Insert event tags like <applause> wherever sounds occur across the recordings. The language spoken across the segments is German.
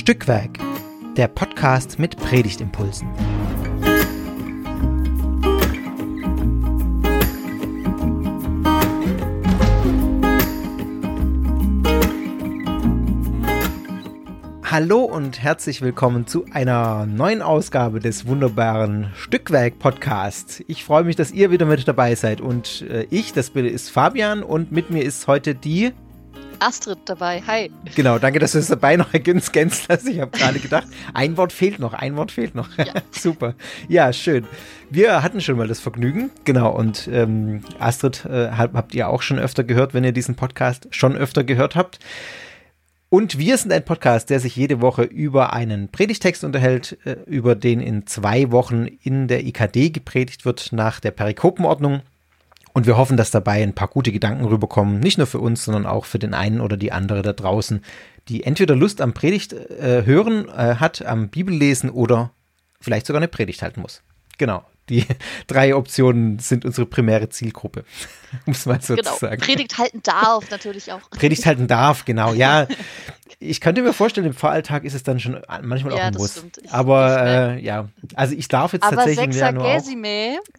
Stückwerk, der Podcast mit Predigtimpulsen. Hallo und herzlich willkommen zu einer neuen Ausgabe des wunderbaren Stückwerk-Podcasts. Ich freue mich, dass ihr wieder mit dabei seid. Und äh, ich, das ist Fabian und mit mir ist heute die Astrid dabei. Hi. Genau, danke, dass du es dabei noch ergänzt hast. Ich habe gerade gedacht, ein Wort fehlt noch, ein Wort fehlt noch. Ja. <laughs> Super. Ja, schön. Wir hatten schon mal das Vergnügen, genau. Und ähm, Astrid äh, habt ihr auch schon öfter gehört, wenn ihr diesen Podcast schon öfter gehört habt. Und wir sind ein Podcast, der sich jede Woche über einen Predigtext unterhält, äh, über den in zwei Wochen in der IKD gepredigt wird nach der Perikopenordnung. Und wir hoffen, dass dabei ein paar gute Gedanken rüberkommen, nicht nur für uns, sondern auch für den einen oder die andere da draußen, die entweder Lust am Predigt äh, hören äh, hat, am Bibellesen oder vielleicht sogar eine Predigt halten muss. Genau. Die <laughs> drei Optionen sind unsere primäre Zielgruppe, <laughs> um es mal so genau. zu sagen. Predigt halten darf natürlich auch. Predigt halten darf, genau. Ja, <laughs> ich könnte mir vorstellen, im Voralltag ist es dann schon manchmal ja, auch ein Muss. Ich, Aber äh, ja, also ich darf jetzt Aber tatsächlich im Januar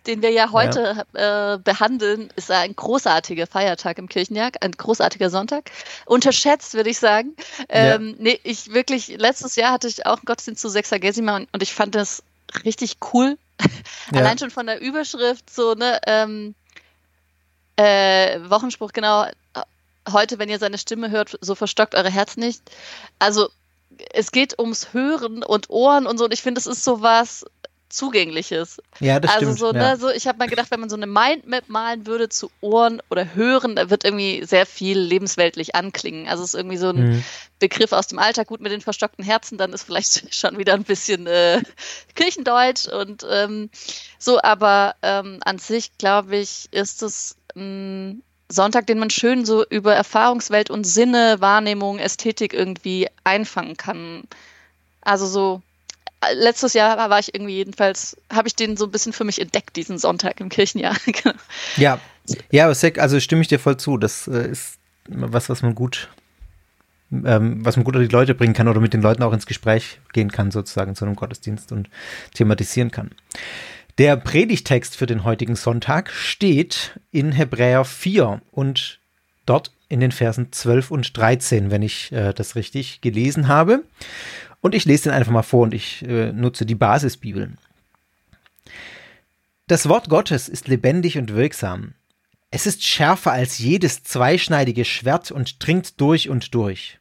den wir ja heute ja. Äh, behandeln, ist ein großartiger Feiertag im Kirchenjahr, ein großartiger Sonntag. Unterschätzt, würde ich sagen. Ähm, ja. Nee, ich wirklich, letztes Jahr hatte ich auch einen Gottesdienst zu Sexagesima und, und ich fand das richtig cool. Allein schon von der Überschrift, so, ne, ähm, äh, Wochenspruch, genau, heute, wenn ihr seine Stimme hört, so verstockt eure Herz nicht. Also es geht ums Hören und Ohren und so. Und ich finde, es ist so was Zugängliches. Ja, das also stimmt. So, ja. ne, so, ich habe mal gedacht, wenn man so eine Mindmap malen würde zu Ohren oder Hören, da wird irgendwie sehr viel lebensweltlich anklingen. Also es ist irgendwie so ein mhm. Begriff aus dem Alltag. Gut, mit den verstockten Herzen, dann ist vielleicht <laughs> schon wieder ein bisschen äh, Kirchendeutsch und ähm, so. Aber ähm, an sich, glaube ich, ist es mh, Sonntag, den man schön so über Erfahrungswelt und Sinne, Wahrnehmung, Ästhetik irgendwie einfangen kann. Also so, letztes Jahr war ich irgendwie jedenfalls, habe ich den so ein bisschen für mich entdeckt, diesen Sonntag im Kirchenjahr. <laughs> ja, ja, also stimme ich dir voll zu. Das äh, ist was, was man gut, ähm, was man gut an die Leute bringen kann oder mit den Leuten auch ins Gespräch gehen kann, sozusagen zu einem Gottesdienst und thematisieren kann. Der Predigtext für den heutigen Sonntag steht in Hebräer 4 und dort in den Versen 12 und 13, wenn ich äh, das richtig gelesen habe. Und ich lese den einfach mal vor und ich äh, nutze die Basisbibel. Das Wort Gottes ist lebendig und wirksam. Es ist schärfer als jedes zweischneidige Schwert und dringt durch und durch.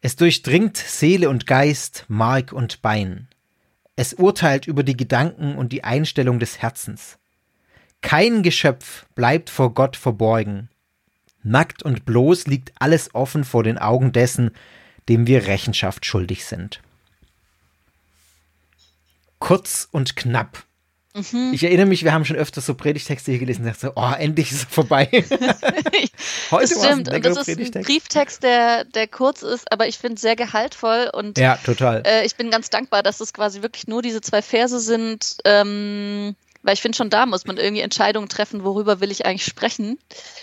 Es durchdringt Seele und Geist, Mark und Bein. Es urteilt über die Gedanken und die Einstellung des Herzens. Kein Geschöpf bleibt vor Gott verborgen. Nackt und bloß liegt alles offen vor den Augen dessen, dem wir Rechenschaft schuldig sind. Kurz und knapp. Mhm. Ich erinnere mich, wir haben schon öfter so Predigtexte hier gelesen und dachte so, oh, endlich ist es vorbei. <laughs> Heute das stimmt. Und das ist ein Brieftext, der, der kurz ist, aber ich finde sehr gehaltvoll. Und ja, total. Äh, ich bin ganz dankbar, dass es quasi wirklich nur diese zwei Verse sind. Ähm, weil ich finde, schon da muss man irgendwie Entscheidungen treffen, worüber will ich eigentlich sprechen.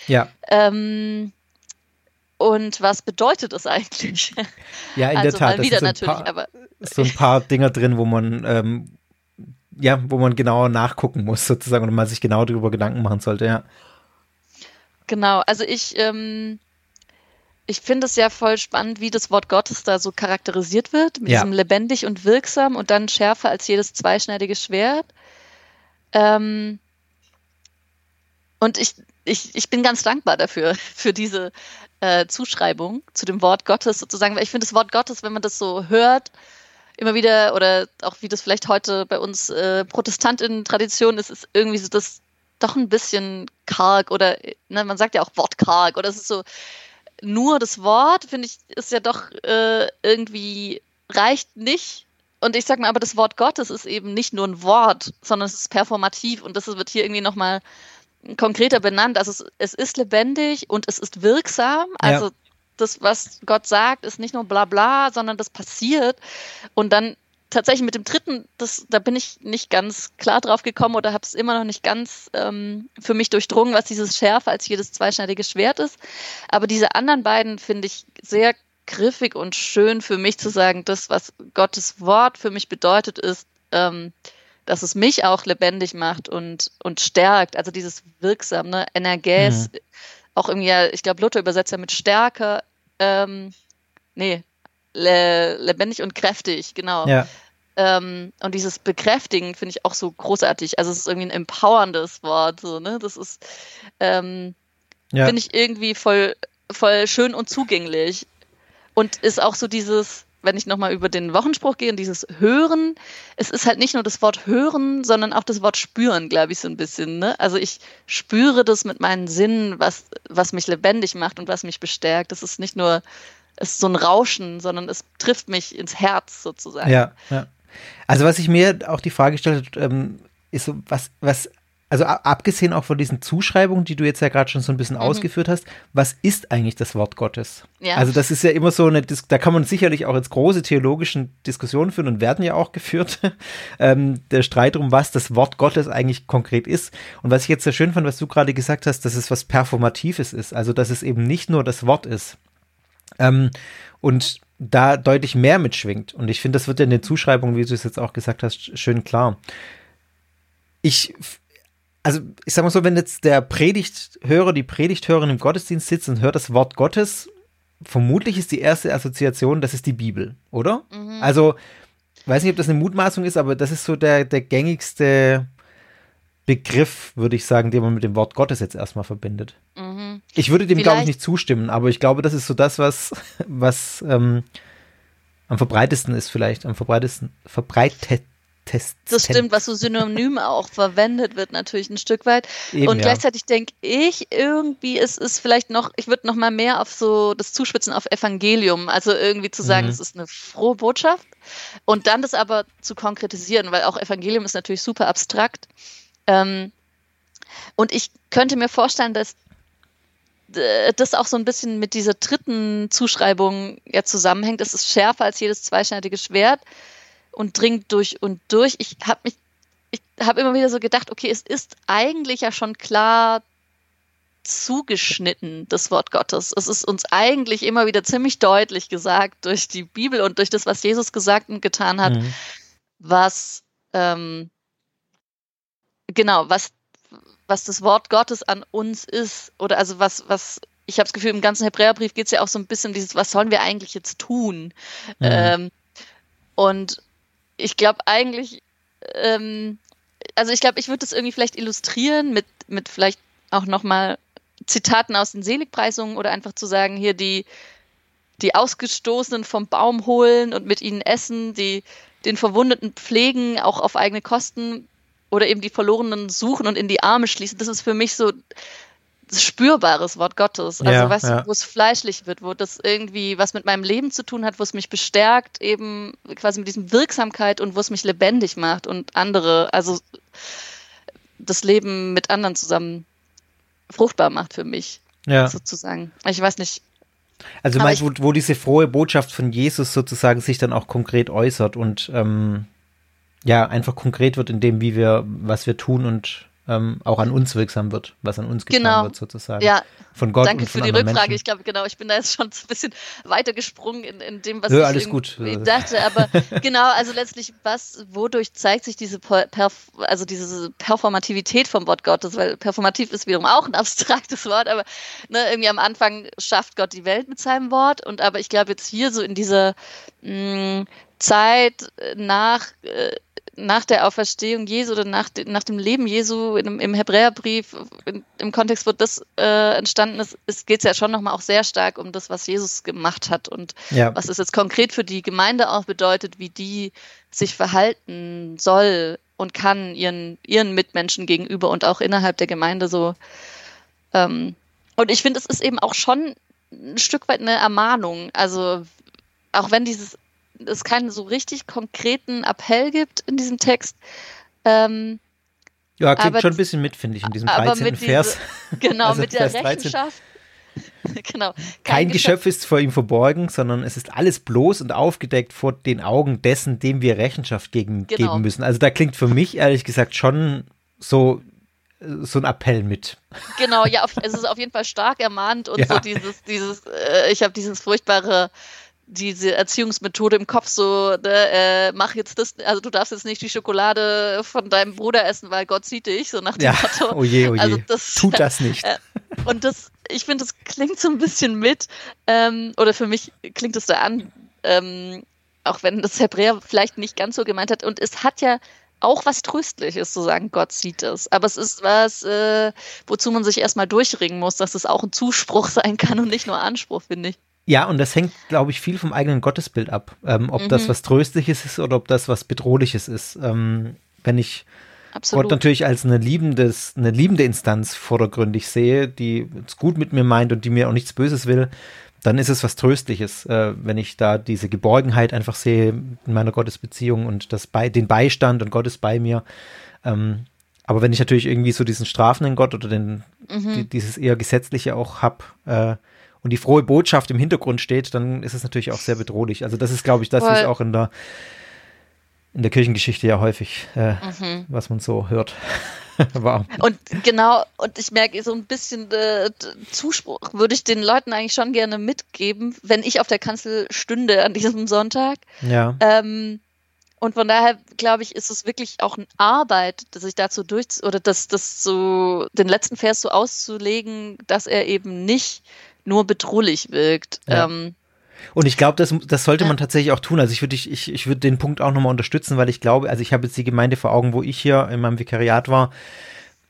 Ja. Ähm, und was bedeutet es eigentlich? Ja, in also, der Tat. Mal wieder so natürlich, paar, aber so ein paar Dinger drin, wo man ähm, ja, wo man genauer nachgucken muss, sozusagen, und man sich genau darüber Gedanken machen sollte, ja. Genau, also ich, ähm, ich finde es ja voll spannend, wie das Wort Gottes da so charakterisiert wird, mit ja. diesem lebendig und wirksam und dann schärfer als jedes zweischneidige Schwert. Ähm, und ich, ich, ich bin ganz dankbar dafür, <laughs> für diese äh, Zuschreibung zu dem Wort Gottes sozusagen, weil ich finde das Wort Gottes, wenn man das so hört, immer wieder, oder auch wie das vielleicht heute bei uns äh, Protestantinnen-Tradition ist, ist irgendwie so das doch ein bisschen karg oder ne, man sagt ja auch wortkarg oder es ist so nur das Wort, finde ich, ist ja doch äh, irgendwie reicht nicht. Und ich sag mal, aber das Wort Gottes ist eben nicht nur ein Wort, sondern es ist performativ und das wird hier irgendwie nochmal konkreter benannt. Also es, es, ist lebendig und es ist wirksam. Also ja das, was Gott sagt, ist nicht nur bla bla, sondern das passiert. Und dann tatsächlich mit dem dritten, das, da bin ich nicht ganz klar drauf gekommen oder habe es immer noch nicht ganz ähm, für mich durchdrungen, was dieses Schärfe als jedes zweischneidige Schwert ist. Aber diese anderen beiden finde ich sehr griffig und schön für mich zu sagen, das, was Gottes Wort für mich bedeutet, ist, ähm, dass es mich auch lebendig macht und, und stärkt. Also dieses wirksam, ne? Energäs, mhm. auch irgendwie, ich glaube, Luther übersetzt ja mit stärker, ähm, nee, le lebendig und kräftig, genau. Ja. Ähm, und dieses Bekräftigen finde ich auch so großartig. Also es ist irgendwie ein empowerndes Wort, so, ne? Das ist, ähm, ja. finde ich irgendwie voll, voll schön und zugänglich. Und ist auch so dieses, wenn ich nochmal über den Wochenspruch gehe, dieses Hören, es ist halt nicht nur das Wort Hören, sondern auch das Wort Spüren, glaube ich, so ein bisschen. Ne? Also ich spüre das mit meinen Sinnen, was, was mich lebendig macht und was mich bestärkt. Das ist nicht nur es ist so ein Rauschen, sondern es trifft mich ins Herz sozusagen. Ja, ja. Also was ich mir auch die Frage gestellt habe, ähm, ist so, was, was also abgesehen auch von diesen Zuschreibungen, die du jetzt ja gerade schon so ein bisschen mhm. ausgeführt hast, was ist eigentlich das Wort Gottes? Ja. Also das ist ja immer so eine, da kann man sicherlich auch jetzt große theologischen Diskussionen führen und werden ja auch <laughs> geführt. ähm, der Streit um was das Wort Gottes eigentlich konkret ist. Und was ich jetzt sehr schön fand, was du gerade gesagt hast, dass es was Performatives ist. Also dass es eben nicht nur das Wort ist. Ähm, und da deutlich mehr mitschwingt. Und ich finde, das wird ja in den Zuschreibungen, wie du es jetzt auch gesagt hast, schön klar. Ich also ich sag mal so, wenn jetzt der Predigthörer, die Predigthörerin im Gottesdienst sitzt und hört das Wort Gottes, vermutlich ist die erste Assoziation, das ist die Bibel, oder? Mhm. Also, weiß nicht, ob das eine Mutmaßung ist, aber das ist so der, der gängigste Begriff, würde ich sagen, den man mit dem Wort Gottes jetzt erstmal verbindet. Mhm. Ich würde dem, glaube ich, nicht zustimmen, aber ich glaube, das ist so das, was, was ähm, am verbreitesten ist, vielleicht, am verbreitesten, verbreitet, Tests. Das stimmt, was so synonym auch verwendet wird, natürlich ein Stück weit. Eben, und gleichzeitig ja. denke ich irgendwie, es ist vielleicht noch, ich würde noch mal mehr auf so das Zuspitzen auf Evangelium, also irgendwie zu sagen, mhm. es ist eine frohe Botschaft und dann das aber zu konkretisieren, weil auch Evangelium ist natürlich super abstrakt. Ähm, und ich könnte mir vorstellen, dass das auch so ein bisschen mit dieser dritten Zuschreibung ja zusammenhängt. Es ist schärfer als jedes zweischneidige Schwert und dringt durch und durch. Ich habe mich, ich habe immer wieder so gedacht, okay, es ist eigentlich ja schon klar zugeschnitten, das Wort Gottes. Es ist uns eigentlich immer wieder ziemlich deutlich gesagt durch die Bibel und durch das, was Jesus gesagt und getan hat, mhm. was ähm, genau, was was das Wort Gottes an uns ist oder also was was ich habe das Gefühl, im ganzen Hebräerbrief geht es ja auch so ein bisschen um dieses, was sollen wir eigentlich jetzt tun? Mhm. Ähm, und ich glaube eigentlich, ähm, also ich glaube, ich würde das irgendwie vielleicht illustrieren mit, mit vielleicht auch nochmal Zitaten aus den Seligpreisungen oder einfach zu sagen, hier die, die Ausgestoßenen vom Baum holen und mit ihnen essen, die den Verwundeten pflegen, auch auf eigene Kosten oder eben die Verlorenen suchen und in die Arme schließen. Das ist für mich so spürbares Wort Gottes. Also ja, weißt ja. du, wo es fleischlich wird, wo das irgendwie was mit meinem Leben zu tun hat, wo es mich bestärkt, eben quasi mit diesem Wirksamkeit und wo es mich lebendig macht und andere, also das Leben mit anderen zusammen fruchtbar macht für mich. Ja. Sozusagen. Ich weiß nicht. Also meinst, wo, wo, diese frohe Botschaft von Jesus sozusagen sich dann auch konkret äußert und ähm, ja, einfach konkret wird in dem, wie wir, was wir tun und ähm, auch an uns wirksam wird, was an uns getan genau. wird sozusagen. Ja, von Gott danke und von für die Rückfrage. Menschen. Ich glaube, genau, ich bin da jetzt schon ein bisschen weitergesprungen in, in dem, was ja, ich alles gut. <laughs> dachte. Aber genau, also letztlich, was, wodurch zeigt sich diese, Perf also diese Performativität vom Wort Gottes? Weil performativ ist wiederum auch ein abstraktes Wort, aber ne, irgendwie am Anfang schafft Gott die Welt mit seinem Wort. Und aber ich glaube jetzt hier so in dieser mh, mm, Zeit nach äh, nach der Auferstehung Jesu oder nach, nach dem Leben Jesu im, im Hebräerbrief, in, im Kontext, wo das äh, entstanden ist, ist geht es ja schon nochmal auch sehr stark um das, was Jesus gemacht hat und ja. was es jetzt konkret für die Gemeinde auch bedeutet, wie die sich verhalten soll und kann ihren, ihren Mitmenschen gegenüber und auch innerhalb der Gemeinde so. Ähm, und ich finde, es ist eben auch schon ein Stück weit eine Ermahnung. Also auch wenn dieses es keinen so richtig konkreten Appell gibt in diesem Text. Ähm, ja, klingt aber, schon ein bisschen mit, finde ich, in diesem 13. Vers. Diese, <laughs> genau, also mit der Vers Rechenschaft. <laughs> genau. Kein, Kein Geschöpf, Geschöpf ist vor ihm verborgen, sondern es ist alles bloß und aufgedeckt vor den Augen dessen, dem wir Rechenschaft gegen, genau. geben müssen. Also da klingt für mich ehrlich gesagt schon so so ein Appell mit. Genau, ja, auf, es ist auf jeden Fall stark ermahnt und <laughs> ja. so dieses, dieses, äh, ich habe dieses furchtbare diese Erziehungsmethode im Kopf so, ne, äh, mach jetzt das, also du darfst jetzt nicht die Schokolade von deinem Bruder essen, weil Gott sieht dich, so nach dem ja, Motto. Oh je, oh je. Also das, <laughs> Tut das nicht. Äh, und das, ich finde, das klingt so ein bisschen mit, ähm, oder für mich klingt es da an, ähm, auch wenn das Hebräer vielleicht nicht ganz so gemeint hat. Und es hat ja auch was Tröstliches zu sagen, Gott sieht es. Aber es ist was, äh, wozu man sich erstmal durchringen muss, dass es auch ein Zuspruch <laughs> sein kann und nicht nur Anspruch, finde ich. Ja, und das hängt, glaube ich, viel vom eigenen Gottesbild ab. Ähm, ob mhm. das was Tröstliches ist oder ob das was Bedrohliches ist. Ähm, wenn ich Absolut. Gott natürlich als eine, liebendes, eine liebende Instanz vordergründig sehe, die es gut mit mir meint und die mir auch nichts Böses will, dann ist es was Tröstliches, äh, wenn ich da diese Geborgenheit einfach sehe in meiner Gottesbeziehung und das bei, den Beistand und Gott ist bei mir. Ähm, aber wenn ich natürlich irgendwie so diesen strafenden Gott oder den, mhm. die, dieses eher gesetzliche auch habe, äh, und die frohe Botschaft im Hintergrund steht, dann ist es natürlich auch sehr bedrohlich. Also das ist, glaube ich, das ist auch in der in der Kirchengeschichte ja häufig, äh, mhm. was man so hört. <laughs> War. Und genau, und ich merke so ein bisschen äh, Zuspruch würde ich den Leuten eigentlich schon gerne mitgeben, wenn ich auf der Kanzel stünde an diesem Sonntag. Ja. Ähm, und von daher glaube ich, ist es wirklich auch eine Arbeit, dass ich dazu durch oder das, das so den letzten Vers so auszulegen, dass er eben nicht nur bedrohlich wirkt. Ja. Ähm, und ich glaube, das, das sollte man tatsächlich auch tun. Also ich würde ich, ich, ich würde den Punkt auch nochmal unterstützen, weil ich glaube, also ich habe jetzt die Gemeinde vor Augen, wo ich hier in meinem Vikariat war.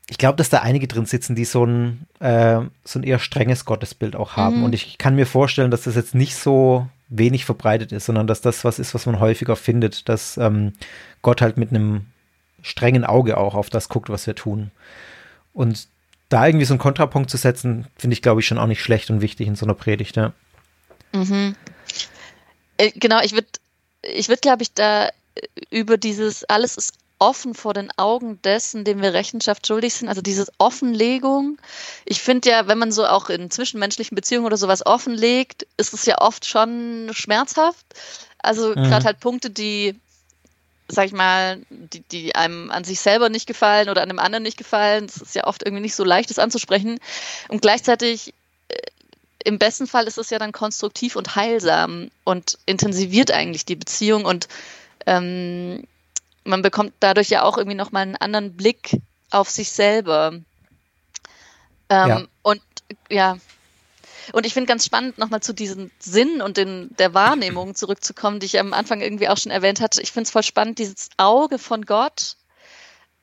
Ich glaube, dass da einige drin sitzen, die so ein, äh, so ein eher strenges Gottesbild auch haben. Mhm. Und ich kann mir vorstellen, dass das jetzt nicht so wenig verbreitet ist, sondern dass das was ist, was man häufiger findet, dass ähm, Gott halt mit einem strengen Auge auch auf das guckt, was wir tun. Und da irgendwie so einen Kontrapunkt zu setzen, finde ich, glaube ich, schon auch nicht schlecht und wichtig in so einer Predigt, ja. Mhm. Äh, genau, ich würde, ich würde, glaube ich, da äh, über dieses alles ist offen vor den Augen dessen, dem wir Rechenschaft schuldig sind. Also diese Offenlegung. Ich finde ja, wenn man so auch in zwischenmenschlichen Beziehungen oder sowas offenlegt, ist es ja oft schon schmerzhaft. Also mhm. gerade halt Punkte, die sag ich mal, die, die einem an sich selber nicht gefallen oder an einem anderen nicht gefallen. Das ist ja oft irgendwie nicht so leicht, das anzusprechen. Und gleichzeitig, äh, im besten Fall ist es ja dann konstruktiv und heilsam und intensiviert eigentlich die Beziehung und ähm, man bekommt dadurch ja auch irgendwie nochmal einen anderen Blick auf sich selber. Ähm, ja. Und ja, und ich finde ganz spannend, nochmal zu diesem Sinn und den, der Wahrnehmung <laughs> zurückzukommen, die ich am Anfang irgendwie auch schon erwähnt hatte. Ich finde es voll spannend, dieses Auge von Gott,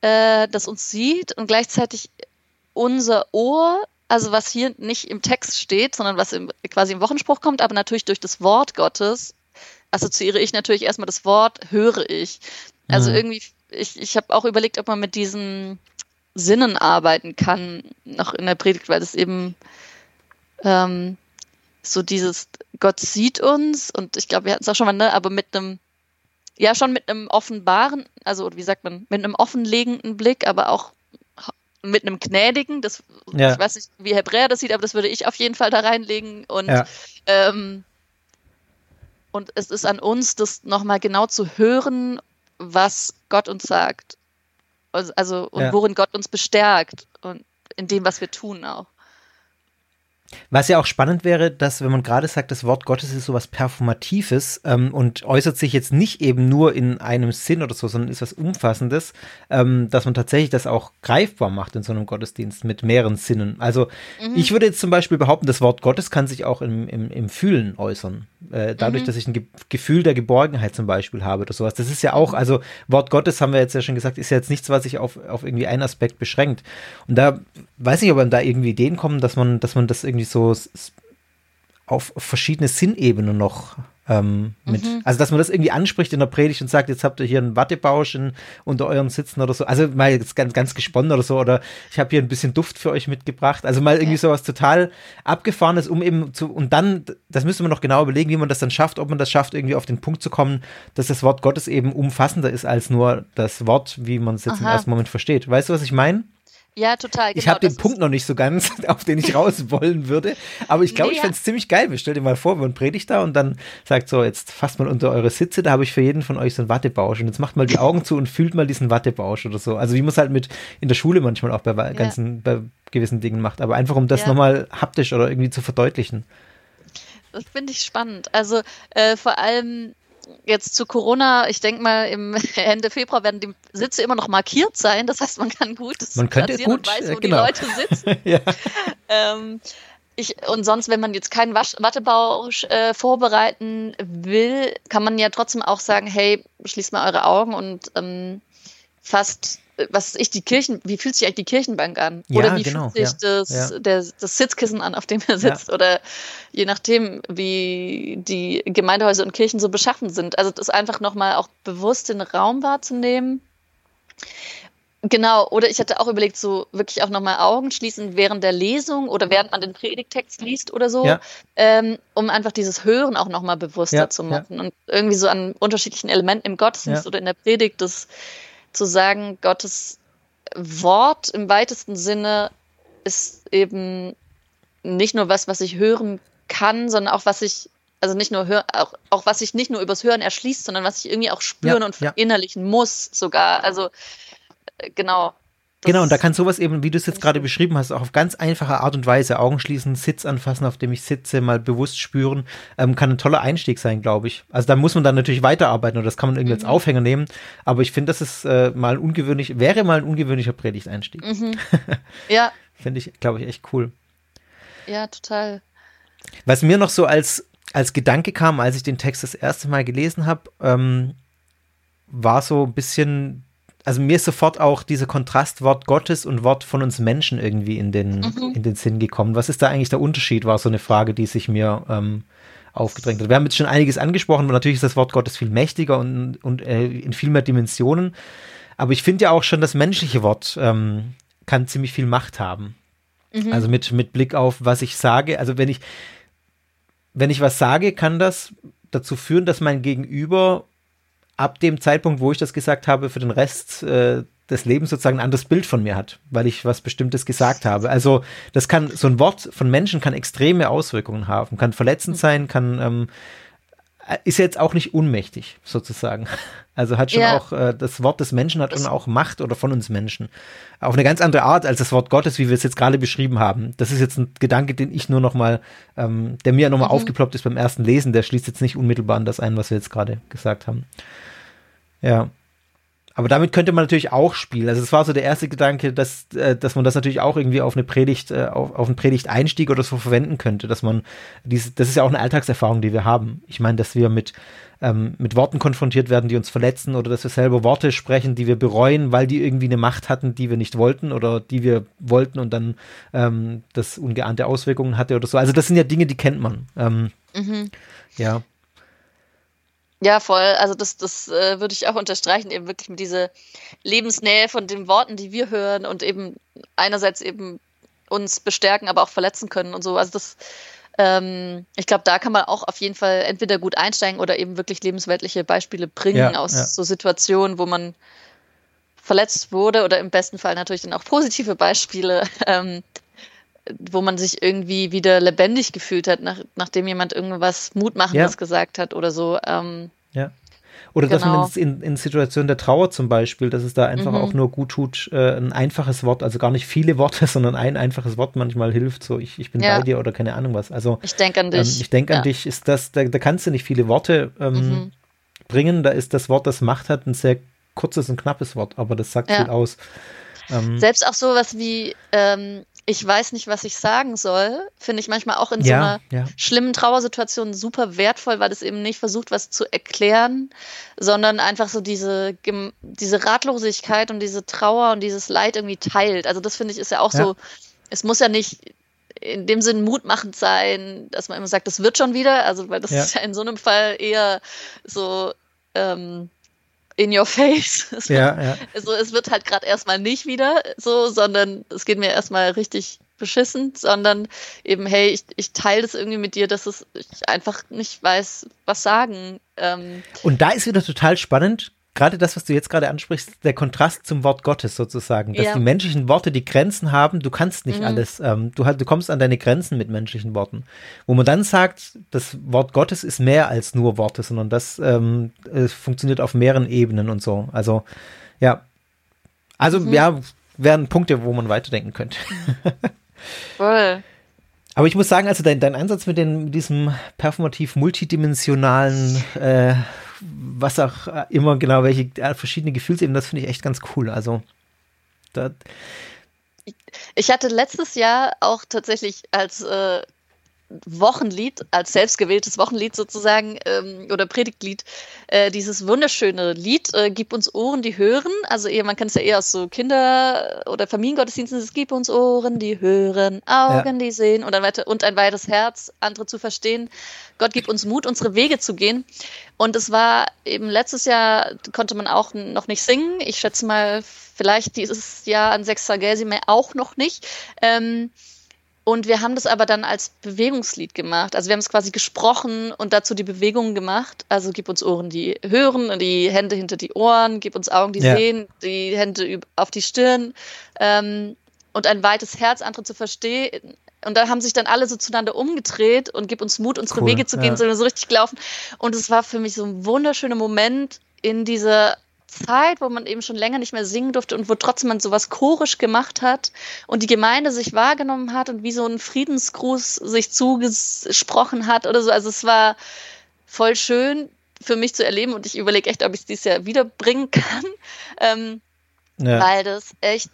äh, das uns sieht und gleichzeitig unser Ohr, also was hier nicht im Text steht, sondern was im, quasi im Wochenspruch kommt, aber natürlich durch das Wort Gottes assoziiere ich natürlich erstmal das Wort, höre ich. Also mhm. irgendwie, ich, ich habe auch überlegt, ob man mit diesen Sinnen arbeiten kann, noch in der Predigt, weil das eben ähm, so dieses Gott sieht uns und ich glaube, wir hatten es auch schon mal, ne, aber mit einem, ja, schon mit einem offenbaren, also wie sagt man, mit einem offenlegenden Blick, aber auch mit einem gnädigen, das, ja. ich weiß nicht, wie Hebräer das sieht, aber das würde ich auf jeden Fall da reinlegen und ja. ähm, und es ist an uns, das nochmal genau zu hören, was Gott uns sagt. Also, also und ja. worin Gott uns bestärkt und in dem, was wir tun auch. Was ja auch spannend wäre, dass, wenn man gerade sagt, das Wort Gottes ist sowas Performatives ähm, und äußert sich jetzt nicht eben nur in einem Sinn oder so, sondern ist was Umfassendes, ähm, dass man tatsächlich das auch greifbar macht in so einem Gottesdienst mit mehreren Sinnen. Also mhm. ich würde jetzt zum Beispiel behaupten, das Wort Gottes kann sich auch im, im, im Fühlen äußern. Äh, dadurch, mhm. dass ich ein Ge Gefühl der Geborgenheit zum Beispiel habe oder sowas. Das ist ja auch, also Wort Gottes haben wir jetzt ja schon gesagt, ist ja jetzt nichts, was sich auf, auf irgendwie einen Aspekt beschränkt. Und da weiß ich, ob einem da irgendwie Ideen kommen, dass man, dass man das irgendwie so auf verschiedene Sinnebenen noch ähm, mit, mhm. also dass man das irgendwie anspricht in der Predigt und sagt, jetzt habt ihr hier einen Wattebausch in, unter euren Sitzen oder so. Also mal jetzt ganz, ganz gesponnen oder so. Oder ich habe hier ein bisschen Duft für euch mitgebracht. Also mal irgendwie sowas total abgefahrenes, um eben zu, und dann, das müsste man noch genau überlegen, wie man das dann schafft, ob man das schafft, irgendwie auf den Punkt zu kommen, dass das Wort Gottes eben umfassender ist als nur das Wort, wie man es jetzt Aha. im ersten Moment versteht. Weißt du, was ich meine? Ja, total. Genau, ich habe den Punkt noch nicht so ganz, <laughs> auf den ich raus wollen würde. Aber ich glaube, nee, ich fände es ziemlich geil. Stell dir mal vor, man predigt da und dann sagt so, jetzt fasst mal unter eure Sitze, da habe ich für jeden von euch so einen Wattebausch. Und jetzt macht mal die Augen zu und fühlt mal diesen Wattebausch oder so. Also wie man es halt mit in der Schule manchmal auch bei ganzen, ja. bei gewissen Dingen macht. Aber einfach um das ja. nochmal haptisch oder irgendwie zu verdeutlichen. Das finde ich spannend. Also äh, vor allem jetzt zu Corona, ich denke mal, im <laughs> Ende Februar werden die Sitze immer noch markiert sein. Das heißt, man kann gut man könnte gut, und weiß, wo genau. die Leute sitzen. <laughs> ja. ähm, ich, und sonst, wenn man jetzt keinen Wasch Wattebausch äh, vorbereiten will, kann man ja trotzdem auch sagen, hey, schließt mal eure Augen und ähm, fasst was ich, die Kirchen, wie fühlt sich eigentlich die Kirchenbank an? Ja, oder wie genau, fühlt sich ja, das, ja. Der, das Sitzkissen an, auf dem er sitzt? Oder je nachdem, wie die Gemeindehäuser und Kirchen so beschaffen sind. Also das einfach nochmal auch bewusst den Raum wahrzunehmen. Genau, oder ich hatte auch überlegt, so wirklich auch nochmal Augen schließen während der Lesung oder während man den Predigtext liest oder so, ja. ähm, um einfach dieses Hören auch nochmal bewusster ja, zu machen ja. und irgendwie so an unterschiedlichen Elementen im Gottesdienst oder in der Predigt das zu sagen, Gottes Wort im weitesten Sinne ist eben nicht nur was, was ich hören kann, sondern auch was ich, also nicht nur hören, auch, auch was ich nicht nur übers Hören erschließt, sondern was ich irgendwie auch spüren ja, und verinnerlichen ja. muss sogar. Also äh, genau. Genau, und da kann sowas eben, wie du es jetzt gerade beschrieben hast, auch auf ganz einfache Art und Weise, Augen schließen, Sitz anfassen, auf dem ich sitze, mal bewusst spüren, ähm, kann ein toller Einstieg sein, glaube ich. Also da muss man dann natürlich weiterarbeiten und das kann man irgendwie mhm. als Aufhänger nehmen, aber ich finde, das ist äh, mal ungewöhnlich, wäre mal ein ungewöhnlicher Predigteinstieg. Mhm. <laughs> Ja. finde ich, glaube ich, echt cool. Ja, total. Was mir noch so als, als Gedanke kam, als ich den Text das erste Mal gelesen habe, ähm, war so ein bisschen also mir ist sofort auch dieser Kontrast Wort Gottes und Wort von uns Menschen irgendwie in den, mhm. in den Sinn gekommen. Was ist da eigentlich der Unterschied, war so eine Frage, die sich mir ähm, aufgedrängt hat. Wir haben jetzt schon einiges angesprochen, aber natürlich ist das Wort Gottes viel mächtiger und, und äh, in viel mehr Dimensionen. Aber ich finde ja auch schon, das menschliche Wort ähm, kann ziemlich viel Macht haben. Mhm. Also mit, mit Blick auf, was ich sage. Also wenn ich, wenn ich was sage, kann das dazu führen, dass mein Gegenüber ab dem Zeitpunkt, wo ich das gesagt habe, für den Rest äh, des Lebens sozusagen ein anderes Bild von mir hat, weil ich was Bestimmtes gesagt habe. Also das kann, so ein Wort von Menschen kann extreme Auswirkungen haben, kann verletzend sein, kann, ähm, ist jetzt auch nicht unmächtig sozusagen. <laughs> Also hat schon ja. auch, äh, das Wort des Menschen hat schon auch Macht oder von uns Menschen. Auf eine ganz andere Art als das Wort Gottes, wie wir es jetzt gerade beschrieben haben. Das ist jetzt ein Gedanke, den ich nur noch mal, ähm, der mir nochmal mhm. aufgeploppt ist beim ersten Lesen, der schließt jetzt nicht unmittelbar an das ein, was wir jetzt gerade gesagt haben. Ja. Aber damit könnte man natürlich auch spielen. Also es war so der erste Gedanke, dass, äh, dass man das natürlich auch irgendwie auf eine Predigt, äh, auf, auf einen Predigteinstieg oder so verwenden könnte, dass man diese, das ist ja auch eine Alltagserfahrung, die wir haben. Ich meine, dass wir mit, ähm, mit Worten konfrontiert werden, die uns verletzen oder dass wir selber Worte sprechen, die wir bereuen, weil die irgendwie eine Macht hatten, die wir nicht wollten oder die wir wollten und dann ähm, das ungeahnte Auswirkungen hatte oder so. Also das sind ja Dinge, die kennt man. Ähm, mhm. Ja. Ja, voll. Also das, das äh, würde ich auch unterstreichen, eben wirklich mit dieser Lebensnähe von den Worten, die wir hören und eben einerseits eben uns bestärken, aber auch verletzen können und so. Also das, ähm, ich glaube, da kann man auch auf jeden Fall entweder gut einsteigen oder eben wirklich lebensweltliche Beispiele bringen ja, aus ja. so Situationen, wo man verletzt wurde oder im besten Fall natürlich dann auch positive Beispiele, <laughs> ähm, wo man sich irgendwie wieder lebendig gefühlt hat, nach, nachdem jemand irgendwas Mutmachendes ja. gesagt hat oder so. Ähm, ja. Oder genau. dass man genau. in, in Situationen der Trauer zum Beispiel, dass es da einfach mhm. auch nur gut tut, äh, ein einfaches Wort, also gar nicht viele Worte, <laughs> sondern ein einfaches Wort manchmal hilft, so ich, ich bin ja. bei dir oder keine Ahnung was. Also ich denke an dich. Ähm, ich denke an ja. dich, ist das, da, da, kannst du nicht viele Worte ähm, mhm. bringen, da ist das Wort, das Macht hat, ein sehr kurzes und knappes Wort, aber das sagt viel aus. Ähm, Selbst auch sowas wie, ähm, ich weiß nicht, was ich sagen soll, finde ich manchmal auch in so einer ja. schlimmen Trauersituation super wertvoll, weil es eben nicht versucht, was zu erklären, sondern einfach so diese, diese Ratlosigkeit und diese Trauer und dieses Leid irgendwie teilt. Also das finde ich ist ja auch ja. so, es muss ja nicht in dem Sinn mutmachend sein, dass man immer sagt, das wird schon wieder, also weil das ist ja in so einem Fall eher so, ähm, in your face. <laughs> Es ja, wird, ja. Also es wird halt gerade erstmal nicht wieder so, sondern es geht mir erstmal richtig beschissen, sondern eben, hey, ich, ich teile das irgendwie mit dir, dass es, ich einfach nicht weiß, was sagen. Ähm, Und da ist wieder total spannend, gerade das, was du jetzt gerade ansprichst, der Kontrast zum Wort Gottes sozusagen, dass ja. die menschlichen Worte die Grenzen haben, du kannst nicht mhm. alles, ähm, du, du kommst an deine Grenzen mit menschlichen Worten. Wo man dann sagt, das Wort Gottes ist mehr als nur Worte, sondern das ähm, funktioniert auf mehreren Ebenen und so. Also, ja. Also, mhm. ja, wären Punkte, wo man weiterdenken könnte. <laughs> Voll. Aber ich muss sagen, also dein, dein Ansatz mit, den, mit diesem performativ multidimensionalen, äh, was auch immer genau, welche äh, verschiedene Gefühlsebenen, das finde ich echt ganz cool. Also, da ich hatte letztes Jahr auch tatsächlich als äh, Wochenlied, als selbstgewähltes Wochenlied sozusagen ähm, oder Predigtlied, äh, dieses wunderschöne Lied, äh, Gib uns Ohren, die hören. Also eher, man kann es ja eher aus so Kinder- oder Familiengottesdiensten, es Gib uns Ohren, die hören, Augen, ja. die sehen und dann weiter und ein weites Herz, andere zu verstehen. Gott gibt uns Mut, unsere Wege zu gehen. Und es war eben letztes Jahr, konnte man auch noch nicht singen. Ich schätze mal, vielleicht dieses Jahr an Sexagesime auch noch nicht. Ähm, und wir haben das aber dann als Bewegungslied gemacht. Also wir haben es quasi gesprochen und dazu die Bewegungen gemacht. Also gib uns Ohren, die hören und die Hände hinter die Ohren, gib uns Augen, die ja. sehen, die Hände auf die Stirn ähm, und ein weites Herz, andere zu verstehen. Und da haben sich dann alle so zueinander umgedreht und gib uns Mut, unsere cool, Wege zu gehen, ja. wir so richtig gelaufen. Und es war für mich so ein wunderschöner Moment in dieser Zeit, wo man eben schon länger nicht mehr singen durfte und wo trotzdem man sowas chorisch gemacht hat und die Gemeinde sich wahrgenommen hat und wie so ein Friedensgruß sich zugesprochen hat oder so. Also es war voll schön für mich zu erleben und ich überlege echt, ob ich es dieses Jahr wiederbringen <laughs> kann, ähm, ja. weil das echt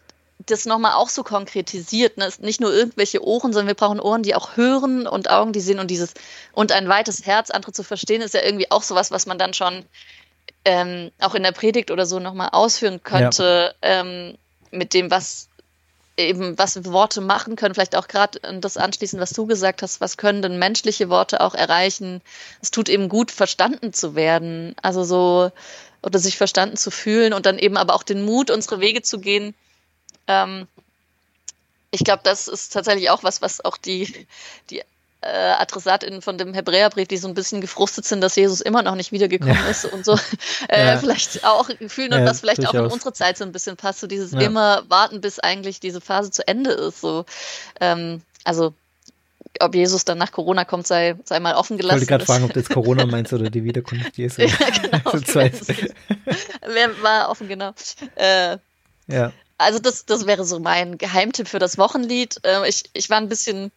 das nochmal auch so konkretisiert. Ne? Nicht nur irgendwelche Ohren, sondern wir brauchen Ohren, die auch hören und Augen, die sehen und dieses und ein weites Herz, andere zu verstehen, ist ja irgendwie auch sowas, was man dann schon ähm, auch in der Predigt oder so nochmal ausführen könnte, ja. ähm, mit dem, was eben, was Worte machen können, vielleicht auch gerade das anschließend, was du gesagt hast, was können denn menschliche Worte auch erreichen? Es tut eben gut, verstanden zu werden, also so, oder sich verstanden zu fühlen und dann eben aber auch den Mut, unsere Wege zu gehen. Ähm, ich glaube, das ist tatsächlich auch was, was auch die, die äh, AdressatInnen von dem Hebräerbrief, die so ein bisschen gefrustet sind, dass Jesus immer noch nicht wiedergekommen ja. ist und so <laughs> äh, ja. vielleicht auch fühlen und ja, was vielleicht durchaus. auch in unsere Zeit so ein bisschen passt, so dieses immer warten, bis eigentlich diese Phase zu Ende ist. So, ähm, also ob Jesus dann nach Corona kommt, sei, sei mal offen gelassen. Ich wollte gerade fragen, ob du jetzt Corona <laughs> meinst oder die Wiederkunft Jesu. ja, genau. so <laughs> Wer war offen, genau. Äh, ja. Also das, das wäre so mein Geheimtipp für das Wochenlied. Äh, ich, ich war ein bisschen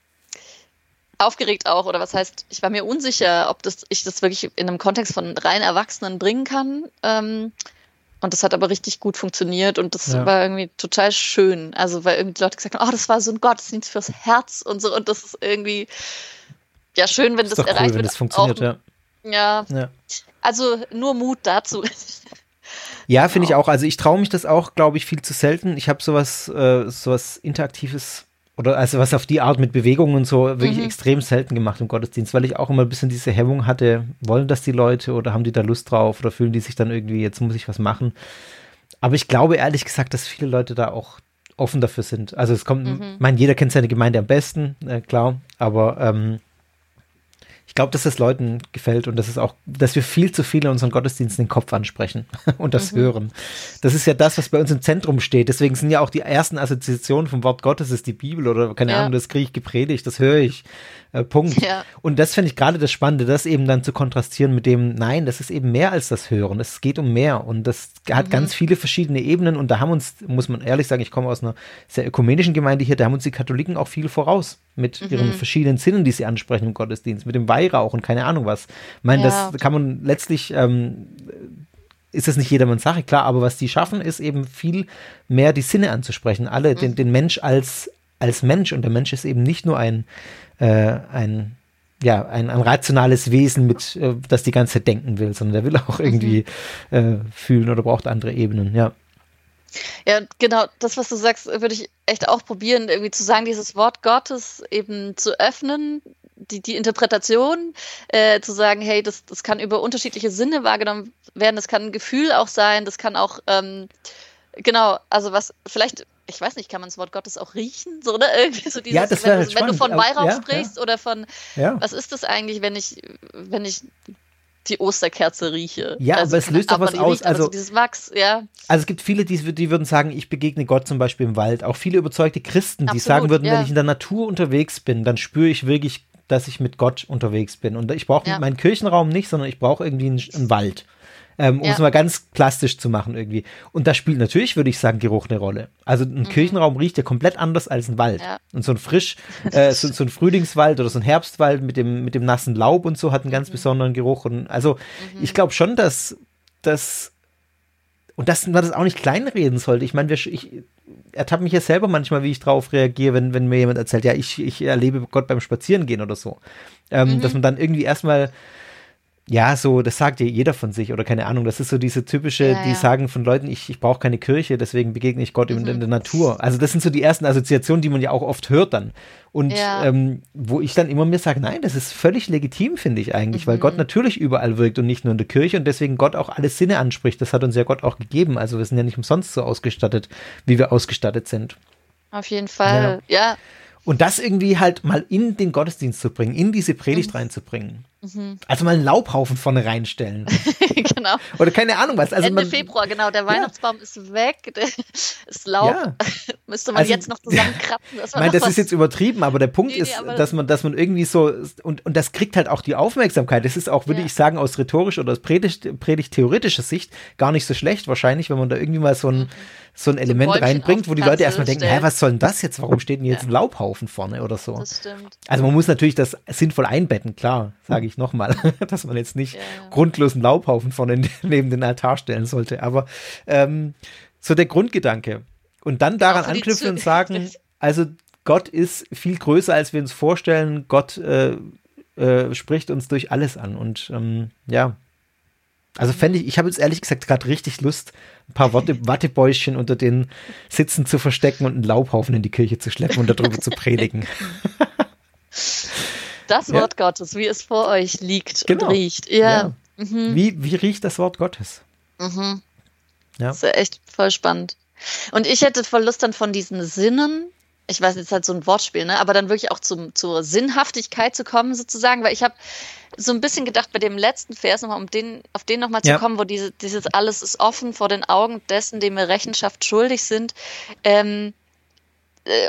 aufgeregt auch, oder was heißt, ich war mir unsicher, ob das, ich das wirklich in einem Kontext von rein Erwachsenen bringen kann. Ähm, und das hat aber richtig gut funktioniert und das ja. war irgendwie total schön. Also, weil irgendwie Leute gesagt haben, oh, das war so ein Gottesdienst fürs Herz und so. Und das ist irgendwie, ja, schön, wenn das, das erreicht cool, wird. Wenn das funktioniert, auch, ja. ja. ja. Also, nur Mut dazu. Ja, finde genau. ich auch. Also ich traue mich das auch, glaube ich, viel zu selten. Ich habe sowas, äh, sowas Interaktives oder also was auf die Art mit Bewegungen und so wirklich mhm. extrem selten gemacht im Gottesdienst, weil ich auch immer ein bisschen diese Hemmung hatte, wollen das die Leute oder haben die da Lust drauf oder fühlen die sich dann irgendwie, jetzt muss ich was machen. Aber ich glaube ehrlich gesagt, dass viele Leute da auch offen dafür sind. Also es kommt, mhm. ich meine, jeder kennt seine Gemeinde am besten, äh, klar, aber ähm, glaube, dass es Leuten gefällt und dass es auch, dass wir viel zu viel in unseren Gottesdiensten den Kopf ansprechen <laughs> und das mhm. hören. Das ist ja das, was bei uns im Zentrum steht. Deswegen sind ja auch die ersten Assoziationen vom Wort Gottes ist die Bibel oder keine ja. Ahnung, das kriege ich gepredigt, das höre ich. Äh, Punkt. Ja. Und das finde ich gerade das Spannende, das eben dann zu kontrastieren mit dem, nein, das ist eben mehr als das Hören. Es geht um mehr und das hat mhm. ganz viele verschiedene Ebenen und da haben uns, muss man ehrlich sagen, ich komme aus einer sehr ökumenischen Gemeinde hier, da haben uns die Katholiken auch viel voraus mit mhm. ihren verschiedenen Sinnen, die sie ansprechen im Gottesdienst, mit dem Weihrauch und keine Ahnung was. Ich meine, ja. das kann man letztlich ähm, ist das nicht jedermanns Sache, klar, aber was die schaffen, ist eben viel mehr die Sinne anzusprechen, alle, mhm. den, den Mensch als, als Mensch und der Mensch ist eben nicht nur ein, äh, ein ja, ein, ein rationales Wesen, mit, äh, das die ganze Zeit denken will, sondern der will auch irgendwie mhm. äh, fühlen oder braucht andere Ebenen, ja. Ja, genau, das, was du sagst, würde ich echt auch probieren, irgendwie zu sagen, dieses Wort Gottes eben zu öffnen, die, die Interpretation, äh, zu sagen, hey, das, das kann über unterschiedliche Sinne wahrgenommen werden, das kann ein Gefühl auch sein, das kann auch, ähm, genau, also was, vielleicht ich weiß nicht, kann man das Wort Gottes auch riechen? So, ne? Irgendwie so dieses, ja, das wenn, halt du, wenn du von Weihrauch ja, sprichst ja. oder von, was ist das eigentlich, wenn ich, wenn ich die Osterkerze rieche. Ja, also, aber es löst doch was aus. Riecht, also so dieses Wachs, ja. Also es gibt viele, die, die, würden sagen, ich begegne Gott zum Beispiel im Wald. Auch viele überzeugte Christen, die Absolut, sagen würden, ja. wenn ich in der Natur unterwegs bin, dann spüre ich wirklich, dass ich mit Gott unterwegs bin. Und ich brauche ja. meinen Kirchenraum nicht, sondern ich brauche irgendwie einen, einen Wald ähm, um ja. es mal ganz plastisch zu machen irgendwie. Und da spielt natürlich, würde ich sagen, Geruch eine Rolle. Also ein mhm. Kirchenraum riecht ja komplett anders als ein Wald. Ja. Und so ein frisch, äh, so, so, ein Frühlingswald oder so ein Herbstwald mit dem, mit dem nassen Laub und so hat einen ganz mhm. besonderen Geruch. Und also mhm. ich glaube schon, dass das und dass man das auch nicht kleinreden sollte. Ich meine, ich ertappe mich ja selber manchmal, wie ich drauf reagiere, wenn, wenn mir jemand erzählt, ja, ich, ich erlebe Gott beim Spazierengehen oder so. Ähm, mhm. Dass man dann irgendwie erstmal ja, so, das sagt ja jeder von sich oder keine Ahnung. Das ist so diese typische, ja, die ja. sagen von Leuten, ich, ich brauche keine Kirche, deswegen begegne ich Gott mhm. in, in, der Natur. Also das sind so die ersten Assoziationen, die man ja auch oft hört dann. Und ja. ähm, wo ich dann immer mir sage, nein, das ist völlig legitim, finde ich eigentlich, mhm. weil Gott natürlich überall wirkt und nicht nur in der Kirche und deswegen Gott auch alle Sinne anspricht. Das hat uns ja Gott auch gegeben. Also wir sind ja nicht umsonst so ausgestattet, wie wir ausgestattet sind. Auf jeden Fall, ja. Und das irgendwie halt mal in den Gottesdienst zu bringen, in diese Predigt mhm. reinzubringen. Mhm. Also mal einen Laubhaufen vorne reinstellen. <laughs> genau. Oder keine Ahnung was. Also Ende man, Februar, genau. Der Weihnachtsbaum ja. ist weg, ist Laub. Ja. <laughs> Müsste man also, jetzt noch <laughs> zusammenkratzen. ich meine, das ist jetzt übertrieben, aber der Punkt nee, ist, nee, dass man, dass man irgendwie so, und, und das kriegt halt auch die Aufmerksamkeit. Das ist auch, würde ja. ich sagen, aus rhetorischer oder aus predigt, predigt Sicht gar nicht so schlecht wahrscheinlich, wenn man da irgendwie mal so ein mhm so ein Element so reinbringt, wo die Leute erstmal denken, hä, was soll denn das jetzt? Warum steht denn jetzt ein Laubhaufen vorne oder so? Das stimmt. Also man muss natürlich das sinnvoll einbetten, klar, sage ich nochmal, <laughs> dass man jetzt nicht ja, ja. grundlos einen Laubhaufen vorne <laughs> neben den Altar stellen sollte. Aber ähm, so der Grundgedanke. Und dann daran anknüpfen und sagen, <laughs> also Gott ist viel größer, als wir uns vorstellen. Gott äh, äh, spricht uns durch alles an. Und ähm, ja, also fände ich, ich habe jetzt ehrlich gesagt gerade richtig Lust, ein paar Watte, Wattebäuschen unter den Sitzen zu verstecken und einen Laubhaufen in die Kirche zu schleppen und darüber zu predigen. Das Wort ja. Gottes, wie es vor euch liegt genau. und riecht. Ja. ja. Mhm. Wie, wie riecht das Wort Gottes? Mhm. Ja. Das ist ja echt voll spannend. Und ich hätte voll Lust dann von diesen Sinnen, ich weiß jetzt halt so ein Wortspiel, ne, aber dann wirklich auch zum, zur Sinnhaftigkeit zu kommen sozusagen, weil ich habe so ein bisschen gedacht bei dem letzten Vers nochmal, um den, auf den nochmal zu ja. kommen, wo diese, dieses alles ist offen vor den Augen dessen, dem wir Rechenschaft schuldig sind. Ähm, äh,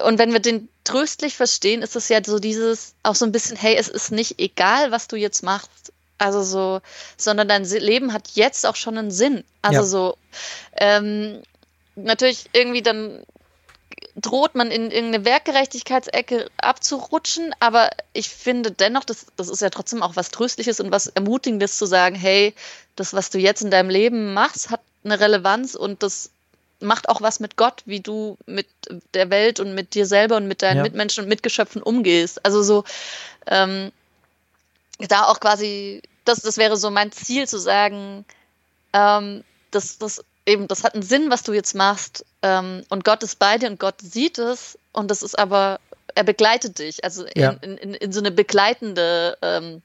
und wenn wir den tröstlich verstehen, ist es ja so dieses, auch so ein bisschen, hey, es ist nicht egal, was du jetzt machst. Also so, sondern dein Leben hat jetzt auch schon einen Sinn. Also ja. so, ähm, natürlich irgendwie dann droht man in irgendeine Werkgerechtigkeitsecke abzurutschen, aber ich finde dennoch, das, das ist ja trotzdem auch was Tröstliches und was Ermutigendes zu sagen, hey, das, was du jetzt in deinem Leben machst, hat eine Relevanz und das macht auch was mit Gott, wie du mit der Welt und mit dir selber und mit deinen ja. Mitmenschen und Mitgeschöpfen umgehst. Also so, ähm, da auch quasi, das, das wäre so mein Ziel zu sagen, ähm, das, das eben, das hat einen Sinn, was du jetzt machst. Ähm, und Gott ist bei dir und Gott sieht es. Und das ist aber, er begleitet dich. Also ja. in, in, in, so eine begleitende ähm,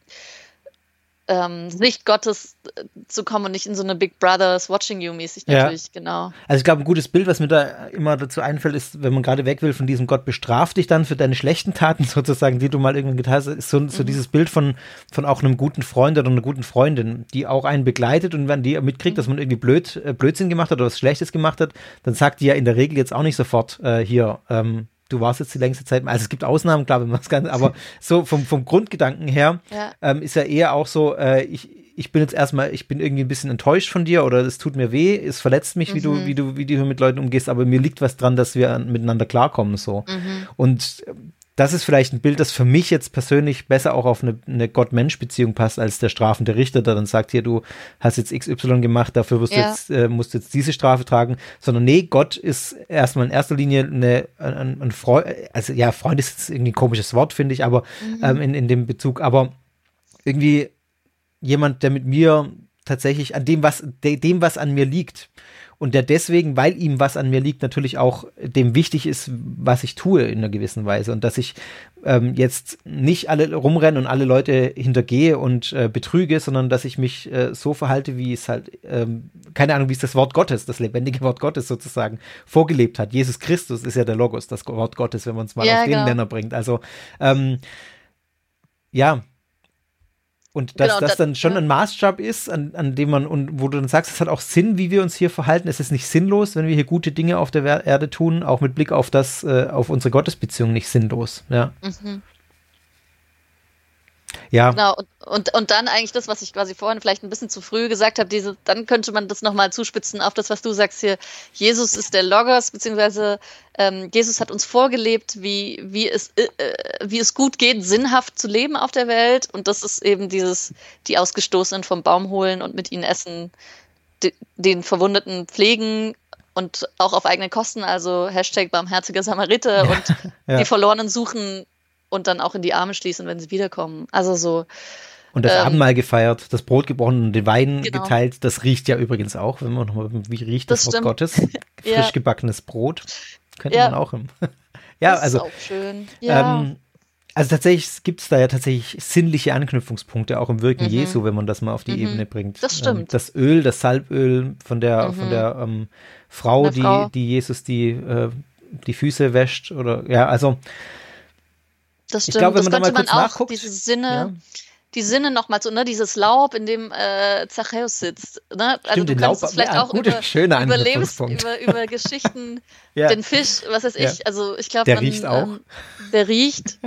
ähm, Sicht Gottes äh, zu kommen und nicht in so eine Big Brothers Watching You mäßig natürlich, ja. genau. Also ich glaube, ein gutes Bild, was mir da immer dazu einfällt, ist, wenn man gerade weg will von diesem Gott bestraft dich dann für deine schlechten Taten <laughs> sozusagen, die du mal irgendwann getan hast, ist so, so mhm. dieses Bild von, von auch einem guten Freund oder einer guten Freundin, die auch einen begleitet und wenn die mitkriegt, mhm. dass man irgendwie blöd, äh, Blödsinn gemacht hat oder was Schlechtes gemacht hat, dann sagt die ja in der Regel jetzt auch nicht sofort äh, hier, ähm, du warst jetzt die längste Zeit, also es gibt Ausnahmen, man es kann, aber <laughs> so vom, vom Grundgedanken her ja. Ähm, ist ja eher auch so, äh, ich, ich bin jetzt erstmal, ich bin irgendwie ein bisschen enttäuscht von dir oder es tut mir weh, es verletzt mich, mhm. wie du, wie du, wie du mit Leuten umgehst, aber mir liegt was dran, dass wir miteinander klarkommen, so. Mhm. Und das ist vielleicht ein Bild, das für mich jetzt persönlich besser auch auf eine, eine Gott-Mensch-Beziehung passt, als der strafende Richter, der dann sagt, hier, du hast jetzt XY gemacht, dafür wirst ja. du jetzt, äh, musst du jetzt diese Strafe tragen, sondern nee, Gott ist erstmal in erster Linie eine, ein, ein Freund, also ja, Freund ist jetzt irgendwie ein komisches Wort, finde ich, aber mhm. ähm, in, in dem Bezug, aber irgendwie jemand, der mit mir tatsächlich an dem, was, dem, was an mir liegt, und der deswegen, weil ihm was an mir liegt, natürlich auch dem wichtig ist, was ich tue in einer gewissen Weise und dass ich ähm, jetzt nicht alle rumrenne und alle Leute hintergehe und äh, betrüge, sondern dass ich mich äh, so verhalte, wie es halt, ähm, keine Ahnung, wie es das Wort Gottes, das lebendige Wort Gottes sozusagen vorgelebt hat. Jesus Christus ist ja der Logos, das Wort Gottes, wenn man es mal ja, auf den genau. Nenner bringt. Also ähm, ja, Und dass genau, das, das dann schon ja. ein Maßstab ist, an, an dem man, und wo du dann sagst, es hat auch Sinn, wie wir uns hier verhalten. Es ist nicht sinnlos, wenn wir hier gute Dinge auf der Erde tun, auch mit Blick auf das, äh, auf unsere Gottesbeziehung nicht sinnlos. Ja. Mhm. Ja. Genau, und, und, und dann eigentlich das, was ich quasi vorhin vielleicht ein bisschen zu früh gesagt habe, diese, dann könnte man das nochmal zuspitzen auf das, was du sagst hier. Jesus ist der Logos, beziehungsweise ähm, Jesus hat uns vorgelebt, wie, wie, es, äh, wie es gut geht, sinnhaft zu leben auf der Welt. Und das ist eben dieses, die Ausgestoßenen vom Baum holen und mit ihnen essen, de, den Verwundeten pflegen, und auch auf eigene Kosten, also Hashtag barmherziger Samariter und <laughs> ja. die Verlorenen suchen und dann auch in die Arme schließen, wenn sie wiederkommen. Also so. Und das ähm, Abendmahl gefeiert, das Brot gebrochen und den Wein genau. geteilt. Das riecht ja übrigens auch, wenn man nochmal, wie riecht das, das Wort Gottes? <laughs> Frisch ja. gebackenes Brot. Könnte ja. man auch im. <laughs> ja, das also. Ist auch schön. Ja. Ähm, also tatsächlich gibt es da ja tatsächlich sinnliche Anknüpfungspunkte auch im Wirken mhm. Jesu, wenn man das mal auf die mhm. Ebene bringt. Das stimmt. Ähm, das Öl, das Salböl von der, mhm. von der ähm, Frau, die, Frau. die Jesus die, äh, die Füße wäscht oder ja, also das stimmt. Ich glaube, wenn das man könnte man auch nachguckt, diese Sinne, ja. die Sinne nochmal so, ne, dieses Laub, in dem äh, Zachäus sitzt. Ne? Also stimmt, du kannst Laub, es vielleicht ja, auch gute, über, über, Lebens, über, über Geschichten, <laughs> ja. den Fisch, was weiß ich. Also ich glaube, der man, riecht auch. Ähm, der riecht.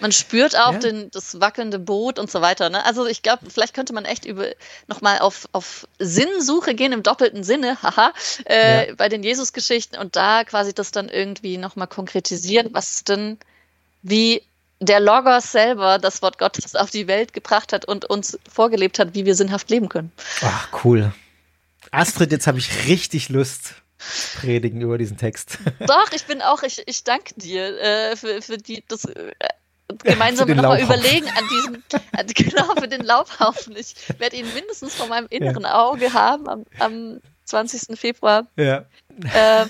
Man spürt auch den, das wackelnde Boot und so weiter. Ne? Also ich glaube, vielleicht könnte man echt über nochmal auf, auf Sinnsuche gehen im doppelten Sinne, <laughs> haha, äh, bei den Jesus-Geschichten und da quasi das dann irgendwie nochmal konkretisieren, was denn, wie der Logos selber das Wort Gottes auf die Welt gebracht hat und uns vorgelebt hat, wie wir sinnhaft leben können. Ach, cool. Astrid, jetzt habe ich richtig Lust zu predigen über diesen Text. <laughs> Doch, ich bin auch, ich, ich danke dir äh, für, für die, das äh, gemeinsam nochmal überlegen an diesem, an, <laughs> genau, für den Laubhaufen. Ich werde ihn mindestens vor meinem inneren ja. Auge haben am, am 20. Februar. Ja. Äh,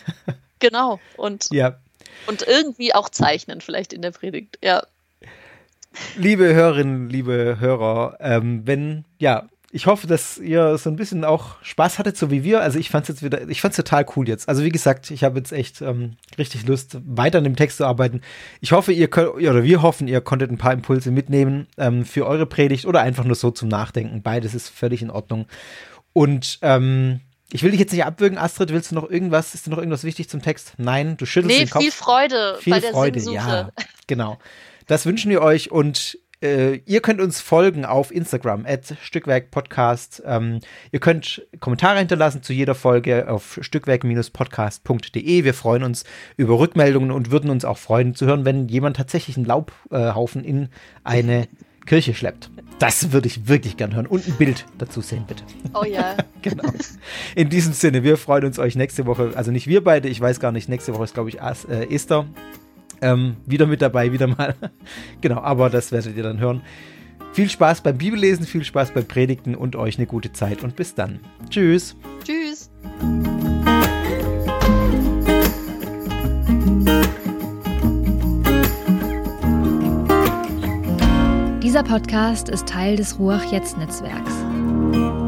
genau. Und ja. Und irgendwie auch zeichnen, vielleicht in der Predigt, ja. Liebe Hörerinnen, liebe Hörer, ähm, wenn, ja, ich hoffe, dass ihr so ein bisschen auch Spaß hattet, so wie wir. Also ich fand es jetzt wieder, ich fand es total cool jetzt. Also wie gesagt, ich habe jetzt echt ähm, richtig Lust, weiter an dem Text zu arbeiten. Ich hoffe, ihr könnt, oder wir hoffen, ihr konntet ein paar Impulse mitnehmen ähm, für eure Predigt oder einfach nur so zum Nachdenken. Beides ist völlig in Ordnung. Und ähm, ich will dich jetzt nicht abwürgen, Astrid. Willst du noch irgendwas? Ist dir noch irgendwas wichtig zum Text? Nein, du schüttelst nee, den Kopf. viel Freude viel bei der Freude, Sinnsuche. ja. Genau. Das wünschen wir euch und äh, ihr könnt uns folgen auf Instagram, at Stückwerkpodcast. Ähm, ihr könnt Kommentare hinterlassen zu jeder Folge auf stückwerk-podcast.de. Wir freuen uns über Rückmeldungen und würden uns auch freuen zu hören, wenn jemand tatsächlich einen Laubhaufen in eine Kirche schleppt. Das würde ich wirklich gern hören. Und ein Bild dazu sehen, bitte. Oh ja. <laughs> genau. In diesem Sinne, wir freuen uns euch nächste Woche, also nicht wir beide, ich weiß gar nicht, nächste Woche ist, glaube ich, äh, Esther. Ähm, wieder mit dabei, wieder mal. <laughs> genau, aber das werdet ihr dann hören. Viel Spaß beim Bibellesen, viel Spaß beim Predigten und euch eine gute Zeit und bis dann. Tschüss. Tschüss. Dieser Podcast ist Teil des Ruach Jetzt Netzwerks.